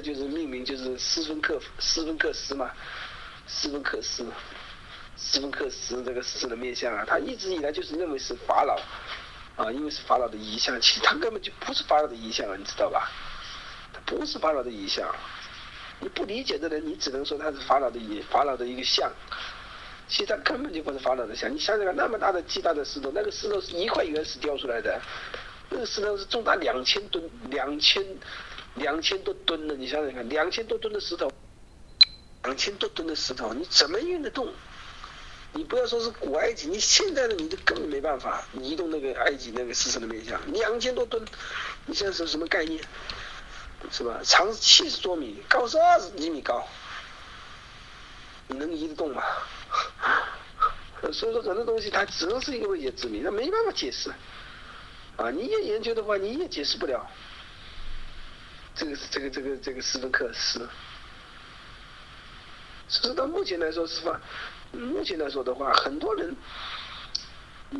就是命名就是斯芬克斯芬克斯嘛，斯芬克斯，斯芬克斯这个狮子的面相啊，他一直以来就是认为是法老，啊，因为是法老的遗像，其实他根本就不是法老的遗像啊，你知道吧？他不是法老的遗像，你不理解的人，你只能说他是法老的遗法老的一个像，其实他根本就不是法老的像。你想想看，那么大的巨大的石头，那个石头是一块原石雕出来的，那个石头是重达两千吨，两千。两千多吨的，你想想看，两千多吨的石头，两千多吨的石头，你怎么运得动？你不要说是古埃及，你现在的你都根本没办法移动那个埃及那个狮身的面像，两千多吨，你现在是什么概念？是吧？长七十多米，高是二十几米高，你能移得动吗？所以说很多东西它只能是一个未解之谜，那没办法解释。啊，你也研究的话，你也解释不了。这个这个这个这个斯芬克斯，其实到目前来说是吧？目前来说的话，很多人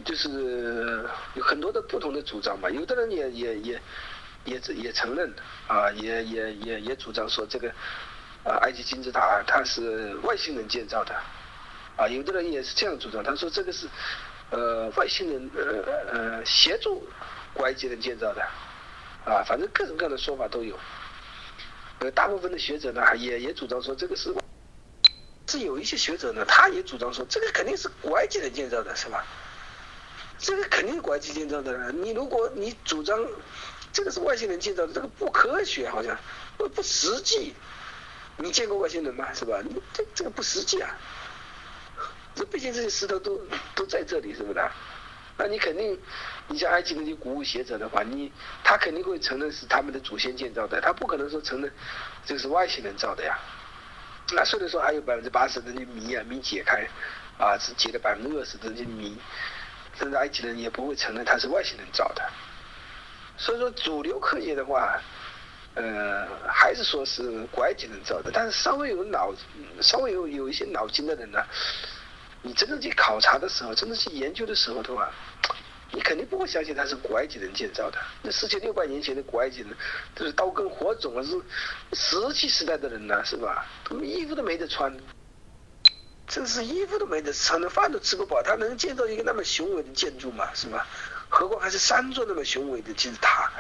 就是有很多的不同的主张吧。有的人也也也也也承认啊，也也也也主张说这个啊埃及金字塔它是外星人建造的啊。有的人也是这样主张，他说这个是呃外星人呃呃协助古埃及人建造的。啊，反正各种各样的说法都有。呃，大部分的学者呢，也也主张说这个是，是有一些学者呢，他也主张说这个肯定是古埃及人建造的，是吧？这个肯定是古埃及建造的。你如果你主张这个是外星人建造的，这个不科学，好像不不实际。你见过外星人吗？是吧？这这个不实际啊。这毕竟这些石头都都在这里，是不是？那你肯定，你像埃及那些古物学者的话，你他肯定会承认是他们的祖先建造的，他不可能说承认这是外星人造的呀。那虽然说还有百分之八十的谜啊没解开，啊只解了百分之二十的这谜，甚至埃及人也不会承认他是外星人造的。所以说主流科学的话，呃还是说是古埃及人造的，但是稍微有脑稍微有有一些脑筋的人呢。你真正去考察的时候，真正去研究的时候的话，你肯定不会相信它是古埃及人建造的。那四千六百年前的古埃及人，都是刀耕火种啊，是石器时代的人呐，是吧？他们衣服都没得穿，真是衣服都没得穿，饭都吃不饱，他能建造一个那么雄伟的建筑吗？是吧？何况还是三座那么雄伟的金字塔，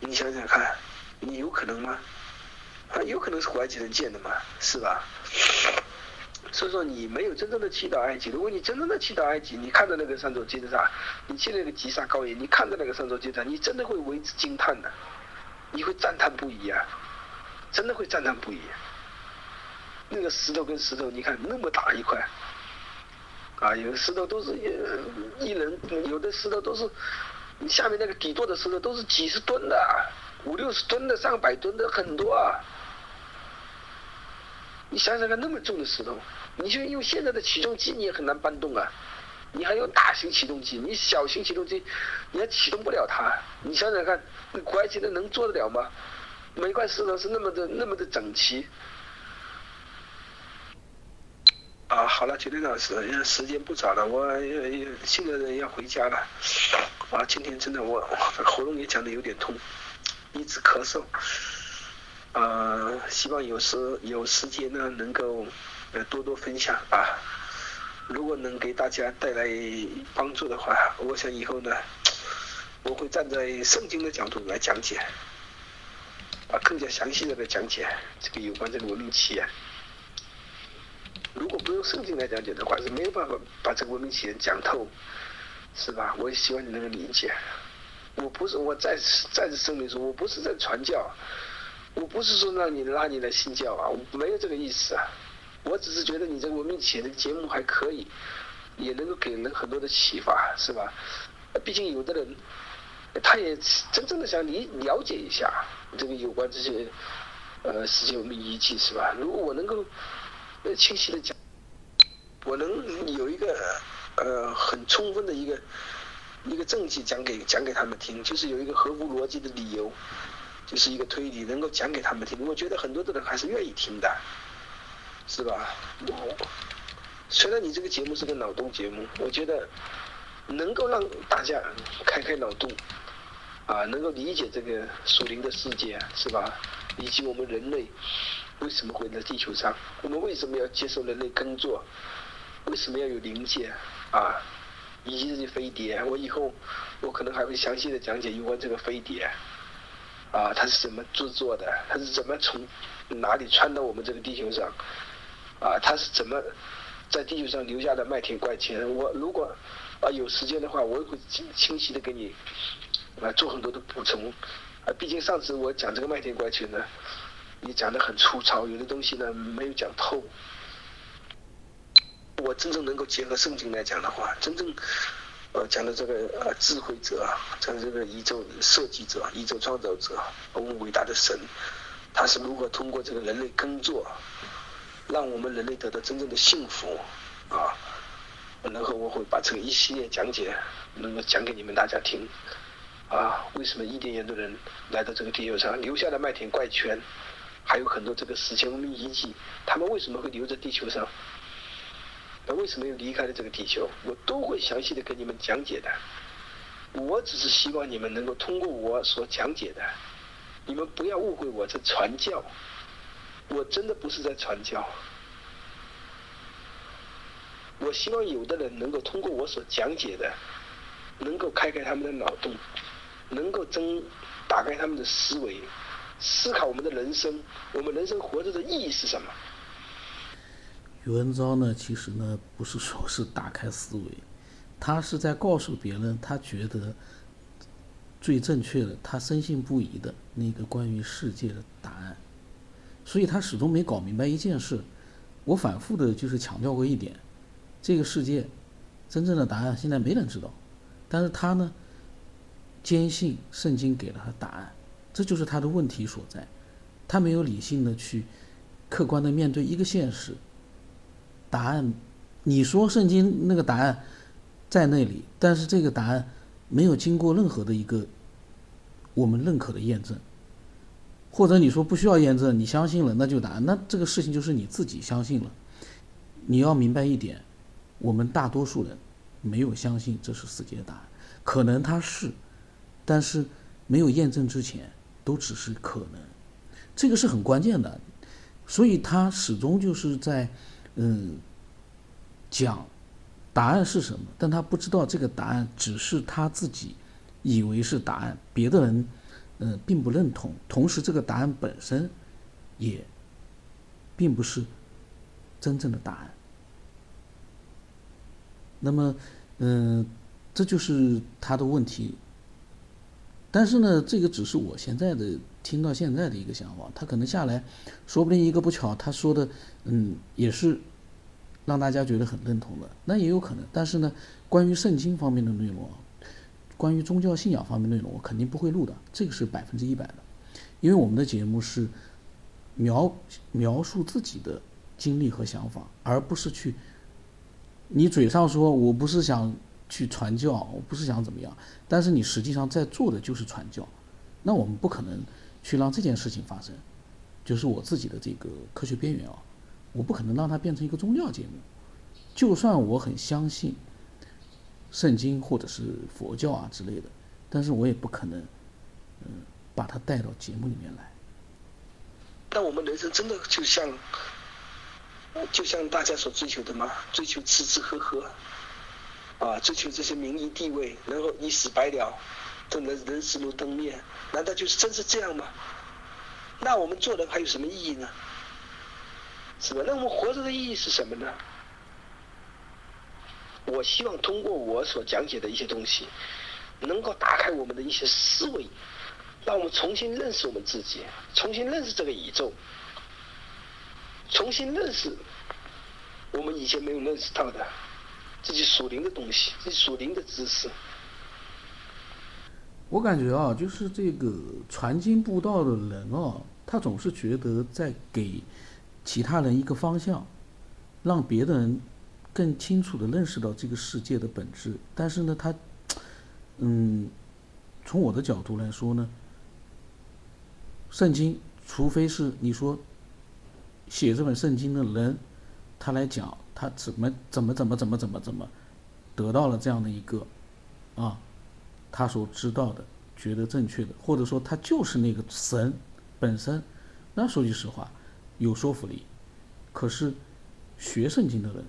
你想想看，你有可能吗？啊，有可能是古埃及人建的吗？是吧？所以说你没有真正的去到埃及。如果你真正的去到埃及，你看到那个三座金字塔，你去那个吉萨高原，你看到那个三座金字塔，你真的会为之惊叹的，你会赞叹不已啊！真的会赞叹不已。那个石头跟石头，你看那么大一块，啊，有的石头都是一人，有的石头都是你下面那个底座的石头都是几十吨的，五六十吨的，上百吨的很多啊。你想想看，那么重的石头，你就用现在的起重机，你也很难搬动啊。你还有大型起重机，你小型起重机，你还启动不了它。你想想看，古埃及人能做得了吗？每块石头是那么的那么的整齐。啊，好了，九天老师，因为时间不早了，我现在要回家了。啊，今天真的我喉咙也讲的有点痛，一直咳嗽。呃，希望有时有时间呢，能够呃多多分享啊。如果能给大家带来帮助的话，我想以后呢，我会站在圣经的角度来讲解，啊，更加详细的来讲解这个有关这个文明起源。如果不用圣经来讲解的话，是没有办法把这个文明起源讲透，是吧？我也希望你能够理解。我不是我再次再次声明说，我不是在传教。我不是说让你拉你来信教啊，我没有这个意思啊，我只是觉得你这个文明企业的节目还可以，也能够给人很多的启发，是吧？毕竟有的人，他也真正的想理了解一下这个有关这些呃世界文明遗迹，是吧？如果我能够呃清晰的讲，我能有一个呃很充分的一个一个证据讲给讲给他们听，就是有一个合乎逻辑的理由。就是一个推理，能够讲给他们听，我觉得很多的人还是愿意听的，是吧？虽然你这个节目是个脑洞节目，我觉得能够让大家开开脑洞，啊，能够理解这个属灵的世界，是吧？以及我们人类为什么会在地球上，我们为什么要接受人类耕作，为什么要有零件啊，以及这些飞碟，我以后我可能还会详细的讲解有关这个飞碟，啊，它是怎么制作的，它是怎么从哪里穿到我们这个地球上，啊，它是怎么在地球上留下的麦田怪圈，我如果啊有时间的话，我会清清晰的给你啊做很多的补充。啊，毕竟上次我讲这个麦田怪圈呢，你讲的很粗糙，有的东西呢没有讲透。我真正能够结合圣经来讲的话，真正呃讲的这个呃智慧者，讲的这个宇宙设计者、宇宙创造者，我们伟大的神，他是如何通过这个人类耕作，让我们人类得到真正的幸福啊？然后我会把这个一系列讲解能够讲给你们大家听。啊，为什么伊甸园的人来到这个地球上，留下了麦田怪圈，还有很多这个史前文明遗迹，他们为什么会留在地球上？那为什么又离开了这个地球？我都会详细的跟你们讲解的。我只是希望你们能够通过我所讲解的，你们不要误会我在传教，我真的不是在传教。我希望有的人能够通过我所讲解的，能够开开他们的脑洞。能够增打开他们的思维，思考我们的人生，我们人生活着的意义是什么？宇文昭呢，其实呢不是说是打开思维，他是在告诉别人他觉得最正确的，他深信不疑的那个关于世界的答案。所以他始终没搞明白一件事。我反复的就是强调过一点，这个世界真正的答案现在没人知道，但是他呢？坚信圣经给了他答案，这就是他的问题所在。他没有理性的去客观的面对一个现实。答案，你说圣经那个答案在那里，但是这个答案没有经过任何的一个我们认可的验证，或者你说不需要验证，你相信了那就答案，那这个事情就是你自己相信了。你要明白一点，我们大多数人没有相信这是世界的答案，可能它是。但是没有验证之前，都只是可能，这个是很关键的，所以他始终就是在，嗯，讲答案是什么，但他不知道这个答案只是他自己以为是答案，别的人嗯并不认同，同时这个答案本身也并不是真正的答案。那么嗯，这就是他的问题。但是呢，这个只是我现在的听到现在的一个想法，他可能下来，说不定一个不巧，他说的，嗯，也是让大家觉得很认同的，那也有可能。但是呢，关于圣经方面的内容，关于宗教信仰方面内容，我肯定不会录的，这个是百分之一百的，因为我们的节目是描描述自己的经历和想法，而不是去你嘴上说我不是想。去传教，我不是想怎么样，但是你实际上在做的就是传教，那我们不可能去让这件事情发生，就是我自己的这个科学边缘啊，我不可能让它变成一个宗教节目，就算我很相信圣经或者是佛教啊之类的，但是我也不可能，嗯，把它带到节目里面来。那我们人生真的就像，就像大家所追求的吗？追求吃吃喝喝。啊，追求这些名利地位，然后一死百了，这人人死如灯灭，难道就是真是这样吗？那我们做人还有什么意义呢？是吧？那我们活着的意义是什么呢？我希望通过我所讲解的一些东西，能够打开我们的一些思维，让我们重新认识我们自己，重新认识这个宇宙，重新认识我们以前没有认识到的。自己属灵的东西，自己属灵的知识。我感觉啊，就是这个传经布道的人啊，他总是觉得在给其他人一个方向，让别的人更清楚的认识到这个世界的本质。但是呢，他，嗯，从我的角度来说呢，圣经，除非是你说写这本圣经的人，他来讲。他怎么怎么怎么怎么怎么怎么得到了这样的一个啊，他所知道的觉得正确的，或者说他就是那个神本身那说句实话，有说服力。可是学圣经的人，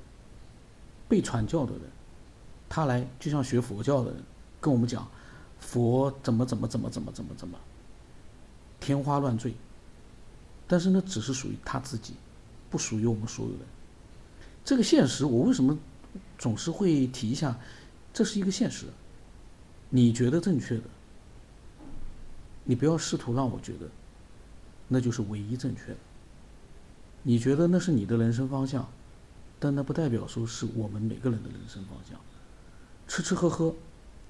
被传教的人，他来就像学佛教的人，跟我们讲佛怎么怎么怎么怎么怎么怎么，天花乱坠。但是那只是属于他自己，不属于我们所有人。这个现实，我为什么总是会提一下？这是一个现实，你觉得正确的，你不要试图让我觉得那就是唯一正确的。你觉得那是你的人生方向，但那不代表说是我们每个人的人生方向。吃吃喝喝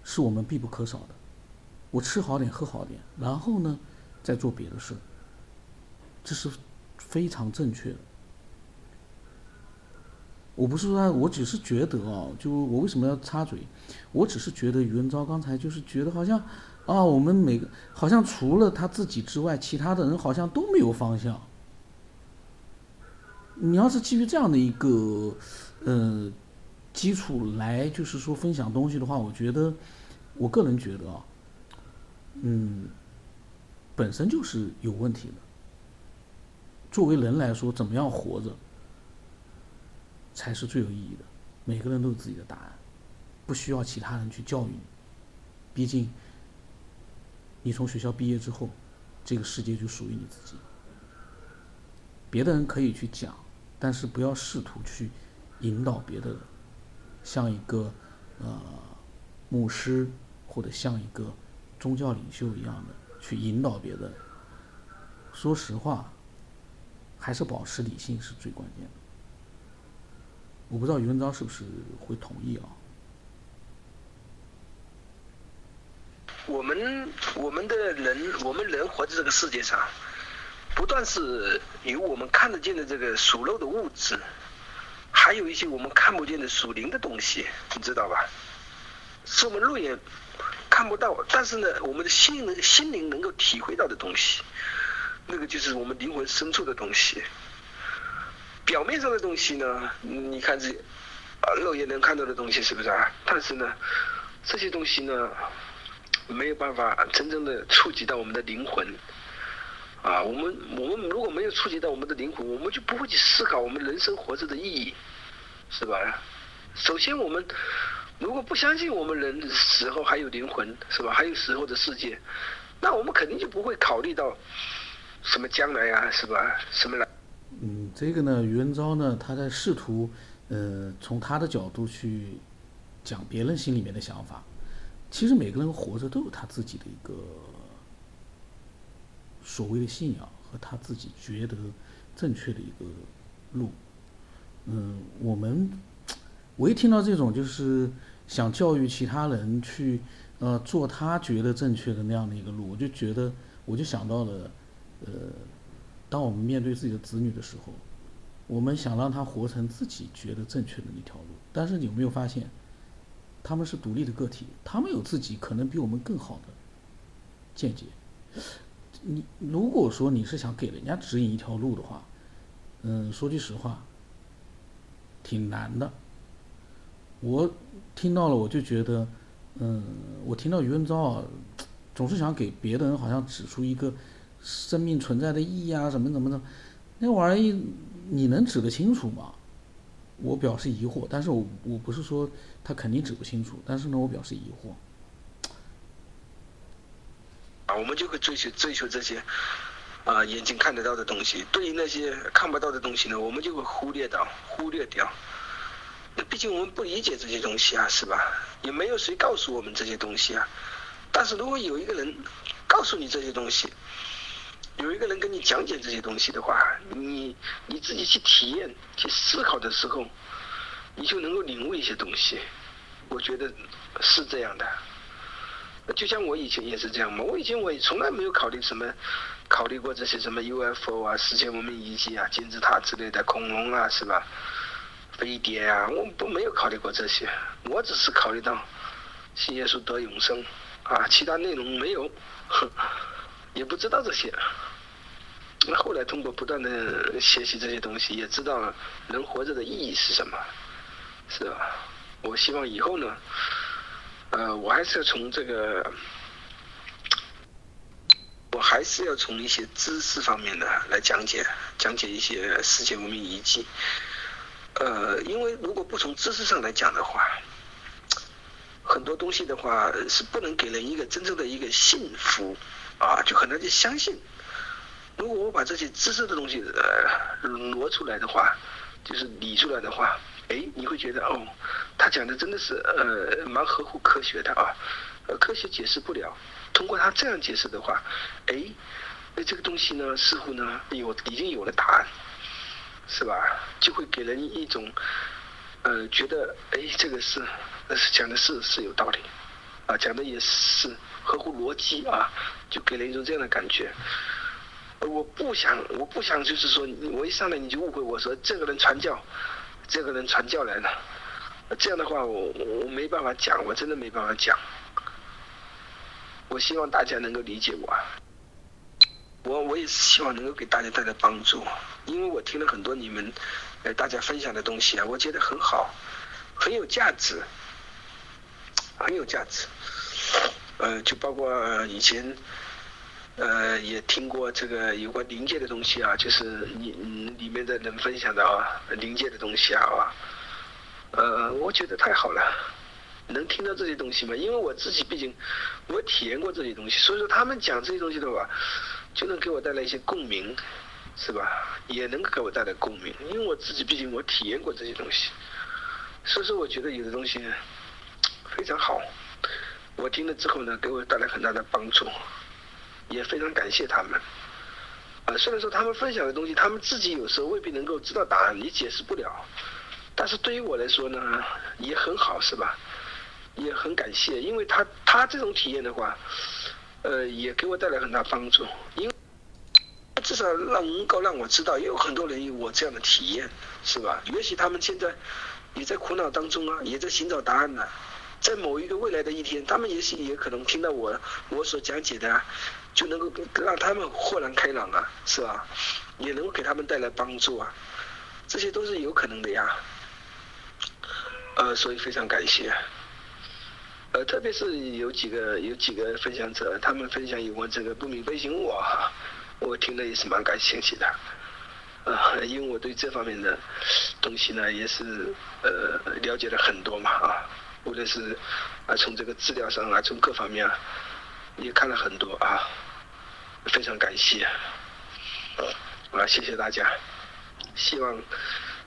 是我们必不可少的，我吃好点，喝好点，然后呢，再做别的事，这是非常正确的。我不是说，我只是觉得啊，就我为什么要插嘴？我只是觉得于文昭刚才就是觉得好像，啊，我们每个好像除了他自己之外，其他的人好像都没有方向。你要是基于这样的一个呃基础来，就是说分享东西的话，我觉得，我个人觉得啊，嗯，本身就是有问题的。作为人来说，怎么样活着？才是最有意义的。每个人都有自己的答案，不需要其他人去教育你。毕竟，你从学校毕业之后，这个世界就属于你自己。别的人可以去讲，但是不要试图去引导别的人，像一个呃牧师或者像一个宗教领袖一样的去引导别人。说实话，还是保持理性是最关键的。我不知道于文章是不是会同意啊？我们我们的人，我们人活在这个世界上，不断是有我们看得见的这个属肉的物质，还有一些我们看不见的属灵的东西，你知道吧？是我们肉眼看不到，但是呢，我们的心灵心灵能够体会到的东西，那个就是我们灵魂深处的东西。表面上的东西呢，你看这啊肉眼能看到的东西是不是啊？但是呢，这些东西呢，没有办法真正的触及到我们的灵魂啊。我们我们如果没有触及到我们的灵魂，我们就不会去思考我们人生活着的意义，是吧？首先，我们如果不相信我们人死后还有灵魂，是吧？还有死后的世界，那我们肯定就不会考虑到什么将来呀，是吧？什么来？嗯，这个呢，余文昭呢，他在试图，呃，从他的角度去讲别人心里面的想法。其实每个人活着都有他自己的一个所谓的信仰和他自己觉得正确的一个路。嗯，我们我一听到这种就是想教育其他人去呃做他觉得正确的那样的一个路，我就觉得我就想到了呃。当我们面对自己的子女的时候，我们想让他活成自己觉得正确的那条路，但是你有没有发现，他们是独立的个体，他们有自己可能比我们更好的见解。你如果说你是想给人家指引一条路的话，嗯，说句实话，挺难的。我听到了，我就觉得，嗯，我听到余文昭啊，总是想给别的人好像指出一个。生命存在的意义啊，什么怎么的，那玩意你能指得清楚吗？我表示疑惑，但是我我不是说他肯定指不清楚，但是呢，我表示疑惑。啊，我们就会追求追求这些啊眼睛看得到的东西，对于那些看不到的东西呢，我们就会忽略到忽略掉。那毕竟我们不理解这些东西啊，是吧？也没有谁告诉我们这些东西啊。但是如果有一个人告诉你这些东西，有一个人跟你讲解这些东西的话，你你自己去体验、去思考的时候，你就能够领悟一些东西。我觉得是这样的。就像我以前也是这样嘛，我以前我也从来没有考虑什么，考虑过这些什么 UFO 啊、世界文明遗迹啊、金字塔之类的恐龙啊，是吧？飞碟啊，我不没有考虑过这些，我只是考虑到信耶稣得永生啊，其他内容没有。也不知道这些，那后来通过不断的学习这些东西，也知道了人活着的意义是什么，是吧？我希望以后呢，呃，我还是从这个我还是要从一些知识方面的来讲解，讲解一些世界文明遗迹。呃，因为如果不从知识上来讲的话，很多东西的话是不能给人一个真正的一个信服啊，就很难去相信。如果我把这些知识的东西呃挪出来的话，就是理出来的话，哎，你会觉得哦，他讲的真的是呃蛮合乎科学的啊，呃科学解释不了，通过他这样解释的话，哎，那这个东西呢似乎呢有已经有了答案，是吧？就会给人一种呃觉得哎这个是但是讲的是是有道理，啊讲的也是合乎逻辑啊，就给人一种这样的感觉。我不想，我不想，就是说，我一上来你就误会我说这个人传教，这个人传教来了，这样的话我我没办法讲，我真的没办法讲。我希望大家能够理解我，我我也是希望能够给大家带来帮助，因为我听了很多你们呃大家分享的东西啊，我觉得很好，很有价值，很有价值，呃，就包括以前。呃，也听过这个有关灵界的东西啊，就是你里面的人分享的啊，灵界的东西啊，呃，我觉得太好了，能听到这些东西嘛？因为我自己毕竟我体验过这些东西，所以说他们讲这些东西的话，就能给我带来一些共鸣，是吧？也能给我带来共鸣，因为我自己毕竟我体验过这些东西，所以说我觉得有的东西非常好，我听了之后呢，给我带来很大的帮助。也非常感谢他们，啊，虽然说他们分享的东西，他们自己有时候未必能够知道答案，你解释不了，但是对于我来说呢，也很好，是吧？也很感谢，因为他他这种体验的话，呃，也给我带来很大帮助，因为至少让能够让我知道，也有很多人有我这样的体验，是吧？也许他们现在也在苦恼当中啊，也在寻找答案呢，在某一个未来的一天，他们也许也可能听到我我所讲解的。就能够让他们豁然开朗啊，是吧？也能够给他们带来帮助啊，这些都是有可能的呀。呃，所以非常感谢。呃，特别是有几个有几个分享者，他们分享有关这个不明飞行物啊，我听了也是蛮感兴趣的。呃，因为我对这方面的东西呢，也是呃了解了很多嘛啊，无论是啊从这个资料上啊，从各方面啊。也看了很多啊，非常感谢，啊，谢谢大家，希望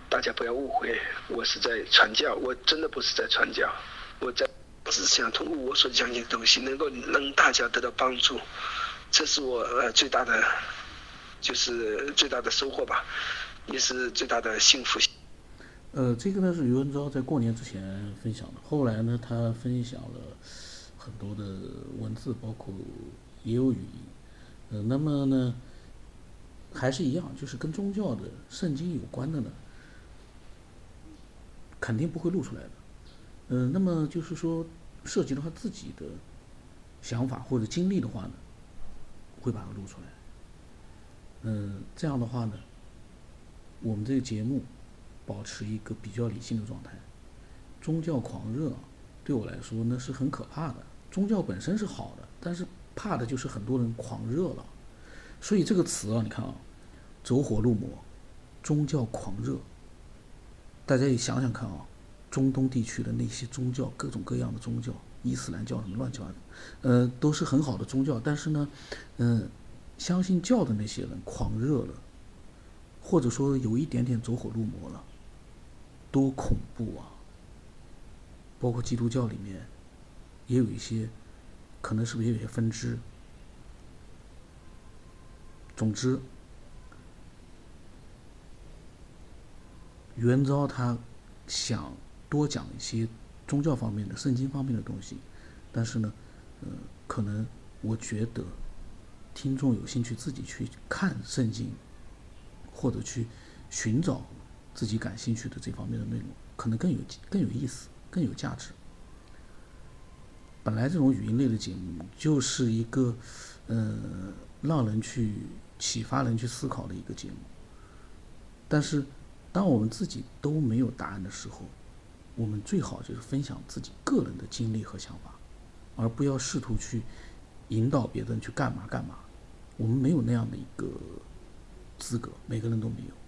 大家不要误会，我是在传教，我真的不是在传教，我在只想通过我所讲解的东西，能够让大家得到帮助，这是我呃最大的，就是最大的收获吧，也是最大的幸福。呃，这个呢是余文昭在过年之前分享的，后来呢他分享了。很多的文字，包括也有语音，呃，那么呢，还是一样，就是跟宗教的圣经有关的呢，肯定不会录出来的，嗯，那么就是说涉及到他自己的想法或者经历的话呢，会把它录出来，嗯，这样的话呢，我们这个节目保持一个比较理性的状态，宗教狂热对我来说那是很可怕的。宗教本身是好的，但是怕的就是很多人狂热了。所以这个词啊，你看啊，走火入魔，宗教狂热。大家也想想看啊，中东地区的那些宗教，各种各样的宗教，伊斯兰教什么乱七八糟，呃，都是很好的宗教。但是呢，嗯，相信教的那些人狂热了，或者说有一点点走火入魔了，多恐怖啊！包括基督教里面。也有一些，可能是不是也有些分支？总之，元昭他想多讲一些宗教方面的、圣经方面的东西，但是呢，呃，可能我觉得听众有兴趣自己去看圣经，或者去寻找自己感兴趣的这方面的内容，可能更有更有意思、更有价值。本来这种语音类的节目就是一个，呃，让人去启发人去思考的一个节目。但是，当我们自己都没有答案的时候，我们最好就是分享自己个人的经历和想法，而不要试图去引导别人去干嘛干嘛。我们没有那样的一个资格，每个人都没有。